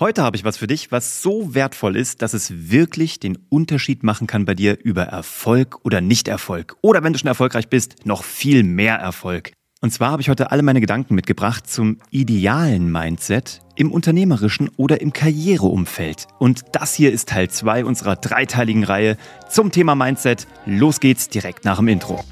Heute habe ich was für dich, was so wertvoll ist, dass es wirklich den Unterschied machen kann bei dir über Erfolg oder Nicht-Erfolg. Oder wenn du schon erfolgreich bist, noch viel mehr Erfolg. Und zwar habe ich heute alle meine Gedanken mitgebracht zum idealen Mindset im unternehmerischen oder im Karriereumfeld. Und das hier ist Teil 2 unserer dreiteiligen Reihe zum Thema Mindset. Los geht's direkt nach dem Intro.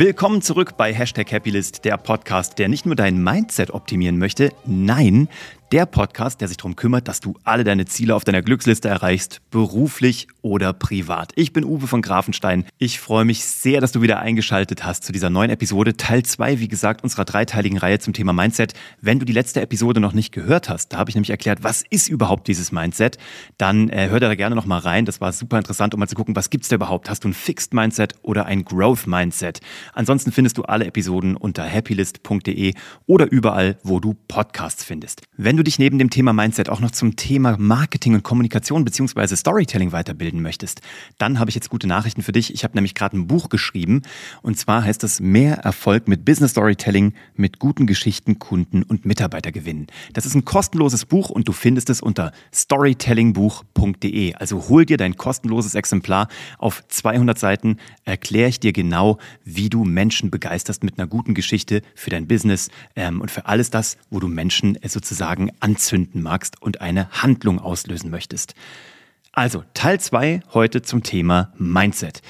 Willkommen zurück bei Hashtag Happylist, der Podcast, der nicht nur dein Mindset optimieren möchte, nein, der Podcast, der sich darum kümmert, dass du alle deine Ziele auf deiner Glücksliste erreichst, beruflich oder privat. Ich bin Uwe von Grafenstein. Ich freue mich sehr, dass du wieder eingeschaltet hast zu dieser neuen Episode, Teil 2, wie gesagt, unserer dreiteiligen Reihe zum Thema Mindset. Wenn du die letzte Episode noch nicht gehört hast, da habe ich nämlich erklärt, was ist überhaupt dieses Mindset, dann äh, hör da gerne noch mal rein. Das war super interessant, um mal zu gucken, was gibt's da überhaupt? Hast du ein Fixed Mindset oder ein Growth Mindset? Ansonsten findest du alle Episoden unter happylist.de oder überall, wo du Podcasts findest. Wenn du dich neben dem Thema Mindset auch noch zum Thema Marketing und Kommunikation bzw. Storytelling weiterbilden möchtest, dann habe ich jetzt gute Nachrichten für dich. Ich habe nämlich gerade ein Buch geschrieben und zwar heißt es Mehr Erfolg mit Business Storytelling mit guten Geschichten, Kunden und Mitarbeiter gewinnen. Das ist ein kostenloses Buch und du findest es unter storytellingbuch.de. Also hol dir dein kostenloses Exemplar. Auf 200 Seiten erkläre ich dir genau, wie du Menschen begeisterst mit einer guten Geschichte für dein Business ähm, und für alles das, wo du Menschen sozusagen anzünden magst und eine Handlung auslösen möchtest. Also Teil 2 heute zum Thema Mindset.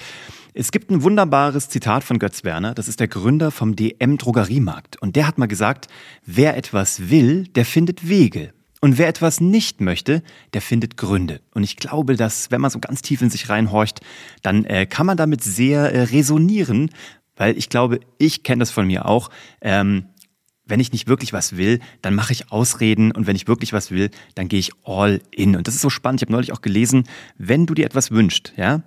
Es gibt ein wunderbares Zitat von Götz Werner, das ist der Gründer vom DM Drogeriemarkt. Und der hat mal gesagt, wer etwas will, der findet Wege. Und wer etwas nicht möchte, der findet Gründe. Und ich glaube, dass wenn man so ganz tief in sich reinhorcht, dann äh, kann man damit sehr äh, resonieren, weil ich glaube, ich kenne das von mir auch. Ähm, wenn ich nicht wirklich was will, dann mache ich Ausreden und wenn ich wirklich was will, dann gehe ich all in. Und das ist so spannend. Ich habe neulich auch gelesen, wenn du dir etwas wünschst, ja,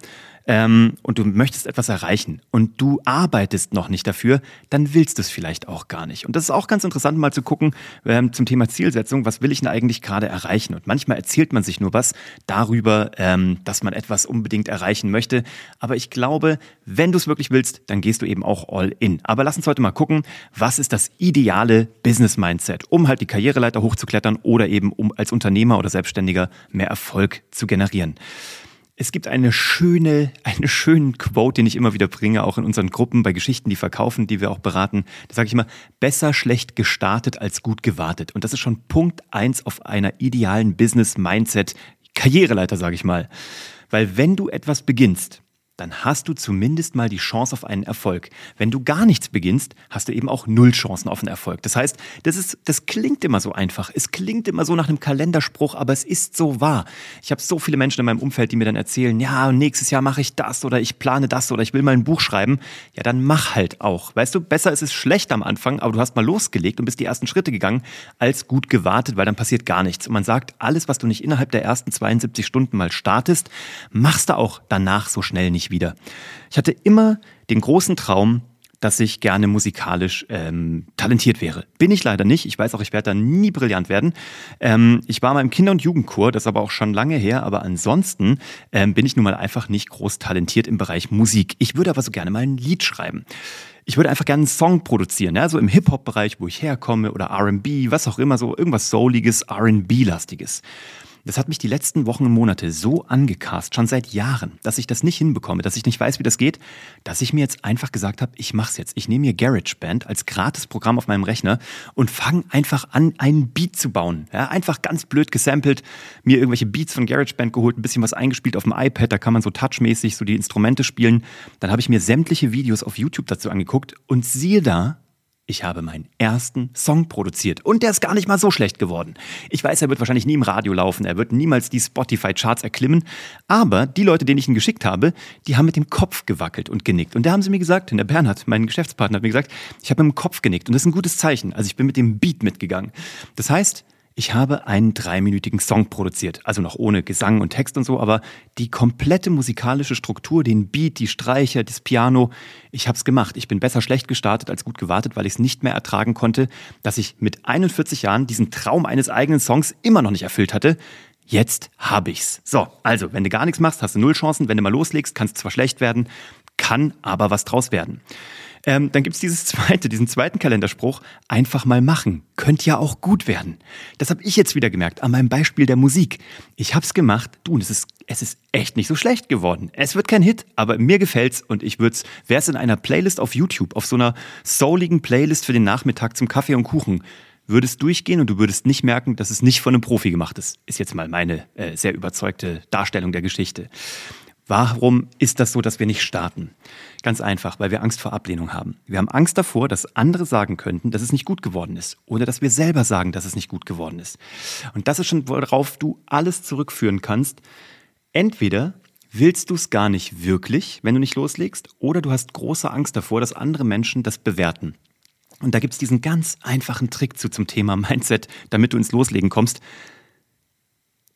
ähm, und du möchtest etwas erreichen und du arbeitest noch nicht dafür, dann willst du es vielleicht auch gar nicht. Und das ist auch ganz interessant mal zu gucken ähm, zum Thema Zielsetzung, was will ich denn eigentlich gerade erreichen? Und manchmal erzählt man sich nur was darüber, ähm, dass man etwas unbedingt erreichen möchte. Aber ich glaube, wenn du es wirklich willst, dann gehst du eben auch all in. Aber lass uns heute mal gucken, was ist das ideale Business Mindset, um halt die Karriereleiter hochzuklettern oder eben um als Unternehmer oder Selbstständiger mehr Erfolg zu generieren. Es gibt eine schöne, eine schönen Quote, den ich immer wieder bringe, auch in unseren Gruppen bei Geschichten, die verkaufen, die wir auch beraten. Da sage ich immer, besser schlecht gestartet als gut gewartet. Und das ist schon Punkt eins auf einer idealen Business-Mindset, Karriereleiter, sage ich mal. Weil wenn du etwas beginnst, dann hast du zumindest mal die Chance auf einen Erfolg. Wenn du gar nichts beginnst, hast du eben auch null Chancen auf einen Erfolg. Das heißt, das ist, das klingt immer so einfach. Es klingt immer so nach einem Kalenderspruch, aber es ist so wahr. Ich habe so viele Menschen in meinem Umfeld, die mir dann erzählen, ja, nächstes Jahr mache ich das oder ich plane das oder ich will mal ein Buch schreiben. Ja, dann mach halt auch. Weißt du, besser ist es schlecht am Anfang, aber du hast mal losgelegt und bist die ersten Schritte gegangen, als gut gewartet, weil dann passiert gar nichts. Und man sagt, alles, was du nicht innerhalb der ersten 72 Stunden mal startest, machst du auch danach so schnell nicht wieder. Ich hatte immer den großen Traum, dass ich gerne musikalisch ähm, talentiert wäre. Bin ich leider nicht. Ich weiß auch, ich werde da nie brillant werden. Ähm, ich war mal im Kinder- und Jugendchor, das ist aber auch schon lange her. Aber ansonsten ähm, bin ich nun mal einfach nicht groß talentiert im Bereich Musik. Ich würde aber so gerne mal ein Lied schreiben. Ich würde einfach gerne einen Song produzieren, ja, so im Hip-Hop-Bereich, wo ich herkomme oder R&B, was auch immer, so irgendwas Souliges, R&B-lastiges. Das hat mich die letzten Wochen und Monate so angecast, schon seit Jahren, dass ich das nicht hinbekomme, dass ich nicht weiß, wie das geht, dass ich mir jetzt einfach gesagt habe, ich mach's jetzt. Ich nehme mir GarageBand als Gratisprogramm auf meinem Rechner und fange einfach an, einen Beat zu bauen. Ja, einfach ganz blöd gesampelt, mir irgendwelche Beats von GarageBand geholt, ein bisschen was eingespielt auf dem iPad, da kann man so touchmäßig so die Instrumente spielen. Dann habe ich mir sämtliche Videos auf YouTube dazu angeguckt und siehe da, ich habe meinen ersten Song produziert und der ist gar nicht mal so schlecht geworden. Ich weiß, er wird wahrscheinlich nie im Radio laufen, er wird niemals die Spotify-Charts erklimmen, aber die Leute, denen ich ihn geschickt habe, die haben mit dem Kopf gewackelt und genickt. Und da haben sie mir gesagt, der Bernhard, mein Geschäftspartner, hat mir gesagt, ich habe mit dem Kopf genickt und das ist ein gutes Zeichen. Also ich bin mit dem Beat mitgegangen. Das heißt, ich habe einen dreiminütigen Song produziert, also noch ohne Gesang und Text und so, aber die komplette musikalische Struktur, den Beat, die Streicher, das Piano, ich habe es gemacht. Ich bin besser schlecht gestartet als gut gewartet, weil ich es nicht mehr ertragen konnte, dass ich mit 41 Jahren diesen Traum eines eigenen Songs immer noch nicht erfüllt hatte. Jetzt habe ich's. So, also, wenn du gar nichts machst, hast du null Chancen. Wenn du mal loslegst, kann es zwar schlecht werden, kann aber was draus werden. Ähm, dann gibt's dieses zweite, diesen zweiten Kalenderspruch, einfach mal machen. Könnte ja auch gut werden. Das habe ich jetzt wieder gemerkt, an meinem Beispiel der Musik. Ich hab's gemacht, du, und es ist, es ist echt nicht so schlecht geworden. Es wird kein Hit, aber mir gefällt's und ich würd's, wär's in einer Playlist auf YouTube, auf so einer souligen Playlist für den Nachmittag zum Kaffee und Kuchen, würdest durchgehen und du würdest nicht merken, dass es nicht von einem Profi gemacht ist. Ist jetzt mal meine äh, sehr überzeugte Darstellung der Geschichte. Warum ist das so, dass wir nicht starten? Ganz einfach, weil wir Angst vor Ablehnung haben. Wir haben Angst davor, dass andere sagen könnten, dass es nicht gut geworden ist. Oder dass wir selber sagen, dass es nicht gut geworden ist. Und das ist schon, worauf du alles zurückführen kannst. Entweder willst du es gar nicht wirklich, wenn du nicht loslegst, oder du hast große Angst davor, dass andere Menschen das bewerten. Und da gibt's diesen ganz einfachen Trick zu zum Thema Mindset, damit du ins Loslegen kommst.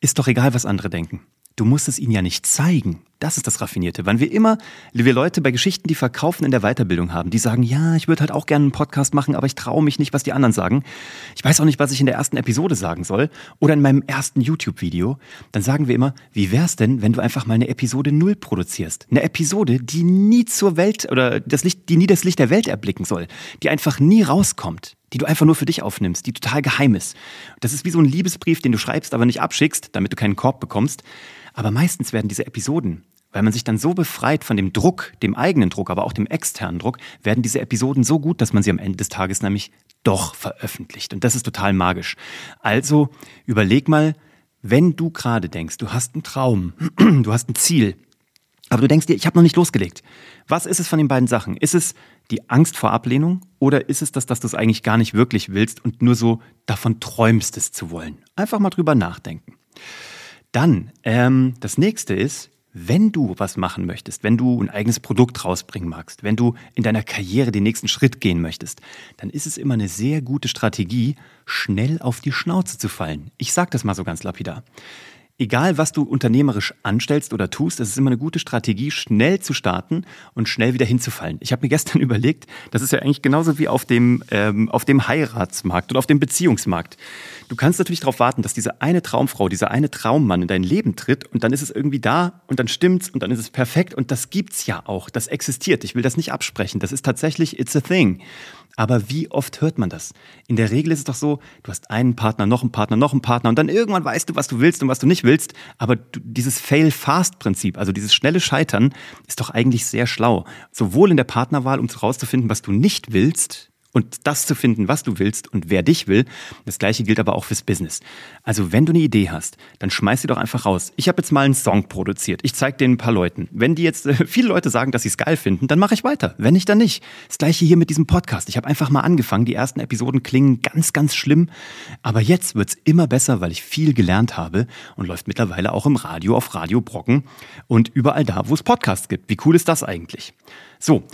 Ist doch egal, was andere denken. Du musst es ihnen ja nicht zeigen. Das ist das Raffinierte. Wann wir immer, wir Leute bei Geschichten, die verkaufen in der Weiterbildung haben, die sagen, ja, ich würde halt auch gerne einen Podcast machen, aber ich traue mich nicht, was die anderen sagen. Ich weiß auch nicht, was ich in der ersten Episode sagen soll oder in meinem ersten YouTube-Video. Dann sagen wir immer, wie wär's denn, wenn du einfach mal eine Episode Null produzierst? Eine Episode, die nie zur Welt oder das Licht, die nie das Licht der Welt erblicken soll, die einfach nie rauskommt die du einfach nur für dich aufnimmst, die total geheim ist. Das ist wie so ein Liebesbrief, den du schreibst, aber nicht abschickst, damit du keinen Korb bekommst. Aber meistens werden diese Episoden, weil man sich dann so befreit von dem Druck, dem eigenen Druck, aber auch dem externen Druck, werden diese Episoden so gut, dass man sie am Ende des Tages nämlich doch veröffentlicht. Und das ist total magisch. Also überleg mal, wenn du gerade denkst, du hast einen Traum, du hast ein Ziel, aber du denkst dir, ich habe noch nicht losgelegt. Was ist es von den beiden Sachen? Ist es die Angst vor Ablehnung oder ist es das, dass du es eigentlich gar nicht wirklich willst und nur so davon träumst, es zu wollen? Einfach mal drüber nachdenken. Dann, ähm, das nächste ist, wenn du was machen möchtest, wenn du ein eigenes Produkt rausbringen magst, wenn du in deiner Karriere den nächsten Schritt gehen möchtest, dann ist es immer eine sehr gute Strategie, schnell auf die Schnauze zu fallen. Ich sage das mal so ganz lapidar. Egal, was du unternehmerisch anstellst oder tust, es ist immer eine gute Strategie, schnell zu starten und schnell wieder hinzufallen. Ich habe mir gestern überlegt, das ist ja eigentlich genauso wie auf dem, ähm, auf dem Heiratsmarkt oder auf dem Beziehungsmarkt. Du kannst natürlich darauf warten, dass diese eine Traumfrau, dieser eine Traummann in dein Leben tritt und dann ist es irgendwie da und dann stimmt's und dann ist es perfekt und das gibt's ja auch. Das existiert. Ich will das nicht absprechen. Das ist tatsächlich, it's a thing. Aber wie oft hört man das? In der Regel ist es doch so, du hast einen Partner, noch einen Partner, noch einen Partner und dann irgendwann weißt du, was du willst und was du nicht willst. Aber du, dieses Fail-Fast-Prinzip, also dieses schnelle Scheitern, ist doch eigentlich sehr schlau. Sowohl in der Partnerwahl, um herauszufinden, was du nicht willst, und das zu finden, was du willst und wer dich will. Das gleiche gilt aber auch fürs Business. Also wenn du eine Idee hast, dann schmeiß sie doch einfach raus. Ich habe jetzt mal einen Song produziert. Ich zeige den ein paar Leuten. Wenn die jetzt äh, viele Leute sagen, dass sie es geil finden, dann mache ich weiter. Wenn nicht, dann nicht. Das gleiche hier mit diesem Podcast. Ich habe einfach mal angefangen. Die ersten Episoden klingen ganz, ganz schlimm. Aber jetzt wird's immer besser, weil ich viel gelernt habe und läuft mittlerweile auch im Radio auf Radio Brocken und überall da, wo es Podcasts gibt. Wie cool ist das eigentlich? So.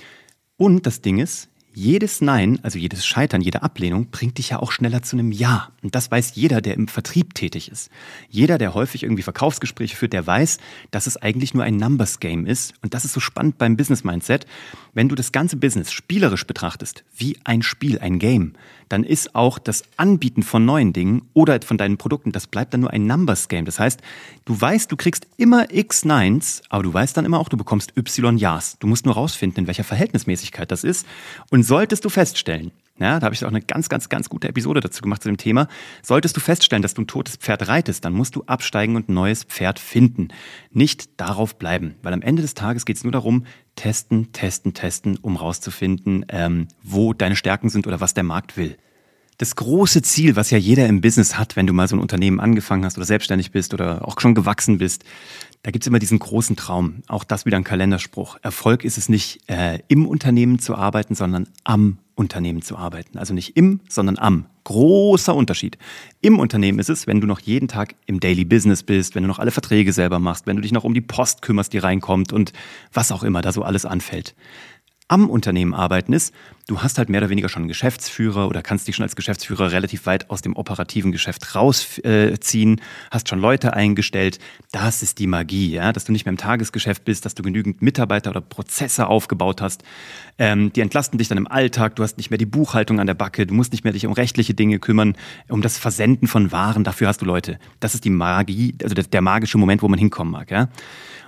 Und das Ding ist, jedes Nein, also jedes Scheitern, jede Ablehnung bringt dich ja auch schneller zu einem Ja. Und das weiß jeder, der im Vertrieb tätig ist. Jeder, der häufig irgendwie Verkaufsgespräche führt, der weiß, dass es eigentlich nur ein Numbers Game ist. Und das ist so spannend beim Business Mindset. Wenn du das ganze Business spielerisch betrachtest, wie ein Spiel, ein Game, dann ist auch das Anbieten von neuen Dingen oder von deinen Produkten, das bleibt dann nur ein Numbers Game. Das heißt, du weißt, du kriegst immer X Nines, aber du weißt dann immer auch, du bekommst Y Ja's. Du musst nur rausfinden, in welcher Verhältnismäßigkeit das ist. Und solltest du feststellen, ja, da habe ich auch eine ganz, ganz, ganz gute Episode dazu gemacht zu dem Thema. Solltest du feststellen, dass du ein totes Pferd reitest, dann musst du absteigen und ein neues Pferd finden. Nicht darauf bleiben, weil am Ende des Tages geht es nur darum, testen, testen, testen, um rauszufinden, ähm, wo deine Stärken sind oder was der Markt will. Das große Ziel, was ja jeder im Business hat, wenn du mal so ein Unternehmen angefangen hast oder selbstständig bist oder auch schon gewachsen bist, da gibt's immer diesen großen Traum. Auch das wieder ein Kalenderspruch. Erfolg ist es nicht, äh, im Unternehmen zu arbeiten, sondern am Unternehmen zu arbeiten. Also nicht im, sondern am. Großer Unterschied. Im Unternehmen ist es, wenn du noch jeden Tag im Daily Business bist, wenn du noch alle Verträge selber machst, wenn du dich noch um die Post kümmerst, die reinkommt und was auch immer da so alles anfällt am Unternehmen arbeiten ist, du hast halt mehr oder weniger schon Geschäftsführer oder kannst dich schon als Geschäftsführer relativ weit aus dem operativen Geschäft rausziehen, äh, hast schon Leute eingestellt. Das ist die Magie, ja, dass du nicht mehr im Tagesgeschäft bist, dass du genügend Mitarbeiter oder Prozesse aufgebaut hast. Ähm, die entlasten dich dann im Alltag, du hast nicht mehr die Buchhaltung an der Backe, du musst nicht mehr dich um rechtliche Dinge kümmern, um das Versenden von Waren, dafür hast du Leute. Das ist die Magie, also der, der magische Moment, wo man hinkommen mag, ja.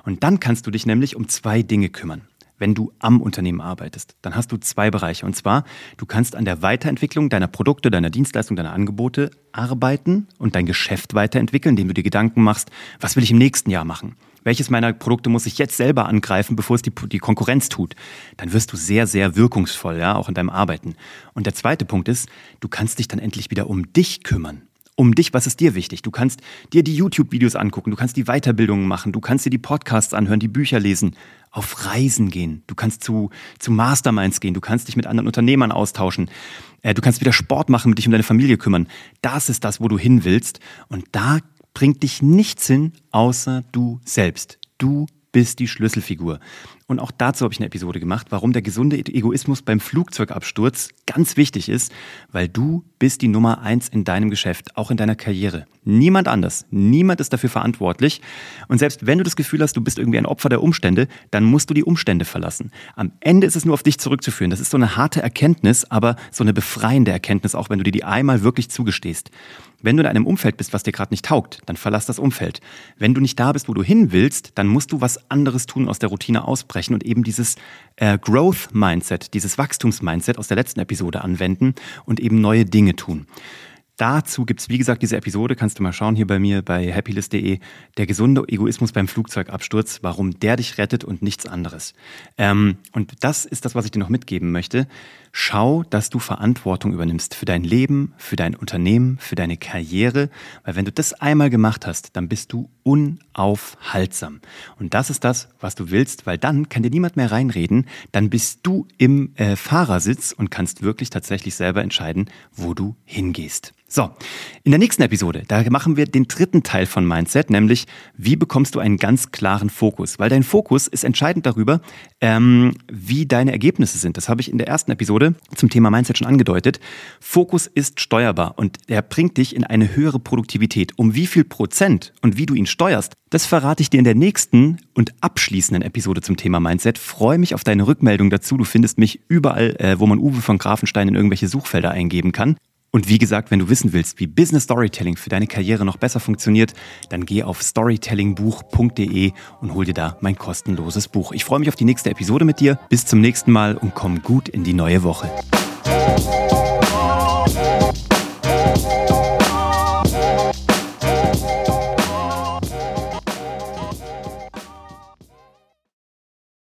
Und dann kannst du dich nämlich um zwei Dinge kümmern. Wenn du am Unternehmen arbeitest, dann hast du zwei Bereiche. Und zwar, du kannst an der Weiterentwicklung deiner Produkte, deiner Dienstleistungen, deiner Angebote arbeiten und dein Geschäft weiterentwickeln, indem du dir Gedanken machst, was will ich im nächsten Jahr machen? Welches meiner Produkte muss ich jetzt selber angreifen, bevor es die, die Konkurrenz tut? Dann wirst du sehr, sehr wirkungsvoll, ja, auch in deinem Arbeiten. Und der zweite Punkt ist, du kannst dich dann endlich wieder um dich kümmern um dich, was ist dir wichtig? Du kannst dir die YouTube-Videos angucken, du kannst die Weiterbildungen machen, du kannst dir die Podcasts anhören, die Bücher lesen, auf Reisen gehen, du kannst zu, zu Masterminds gehen, du kannst dich mit anderen Unternehmern austauschen, äh, du kannst wieder Sport machen, dich um deine Familie kümmern. Das ist das, wo du hin willst. Und da bringt dich nichts hin, außer du selbst. Du bist die Schlüsselfigur. Und auch dazu habe ich eine Episode gemacht, warum der gesunde Egoismus beim Flugzeugabsturz ganz wichtig ist, weil du bist die Nummer eins in deinem Geschäft, auch in deiner Karriere. Niemand anders. Niemand ist dafür verantwortlich. Und selbst wenn du das Gefühl hast, du bist irgendwie ein Opfer der Umstände, dann musst du die Umstände verlassen. Am Ende ist es nur auf dich zurückzuführen. Das ist so eine harte Erkenntnis, aber so eine befreiende Erkenntnis, auch wenn du dir die einmal wirklich zugestehst. Wenn du in einem Umfeld bist, was dir gerade nicht taugt, dann verlass das Umfeld. Wenn du nicht da bist, wo du hin willst, dann musst du was anderes tun, aus der Routine ausbrechen und eben dieses äh, Growth Mindset, dieses Wachstums Mindset aus der letzten Episode anwenden und eben neue Dinge tun. Dazu gibt's wie gesagt, diese Episode, kannst du mal schauen hier bei mir bei happylist.de, der gesunde Egoismus beim Flugzeugabsturz, warum der dich rettet und nichts anderes. Ähm, und das ist das, was ich dir noch mitgeben möchte. Schau, dass du Verantwortung übernimmst für dein Leben, für dein Unternehmen, für deine Karriere, weil wenn du das einmal gemacht hast, dann bist du unaufhaltsam. Und das ist das, was du willst, weil dann kann dir niemand mehr reinreden, dann bist du im äh, Fahrersitz und kannst wirklich tatsächlich selber entscheiden, wo du hingehst. So, in der nächsten Episode, da machen wir den dritten Teil von Mindset, nämlich wie bekommst du einen ganz klaren Fokus? Weil dein Fokus ist entscheidend darüber, ähm, wie deine Ergebnisse sind. Das habe ich in der ersten Episode zum Thema Mindset schon angedeutet. Fokus ist steuerbar und er bringt dich in eine höhere Produktivität. Um wie viel Prozent und wie du ihn steuerst, das verrate ich dir in der nächsten und abschließenden Episode zum Thema Mindset. Freue mich auf deine Rückmeldung dazu. Du findest mich überall, äh, wo man Uwe von Grafenstein in irgendwelche Suchfelder eingeben kann. Und wie gesagt, wenn du wissen willst, wie Business Storytelling für deine Karriere noch besser funktioniert, dann geh auf storytellingbuch.de und hol dir da mein kostenloses Buch. Ich freue mich auf die nächste Episode mit dir. Bis zum nächsten Mal und komm gut in die neue Woche.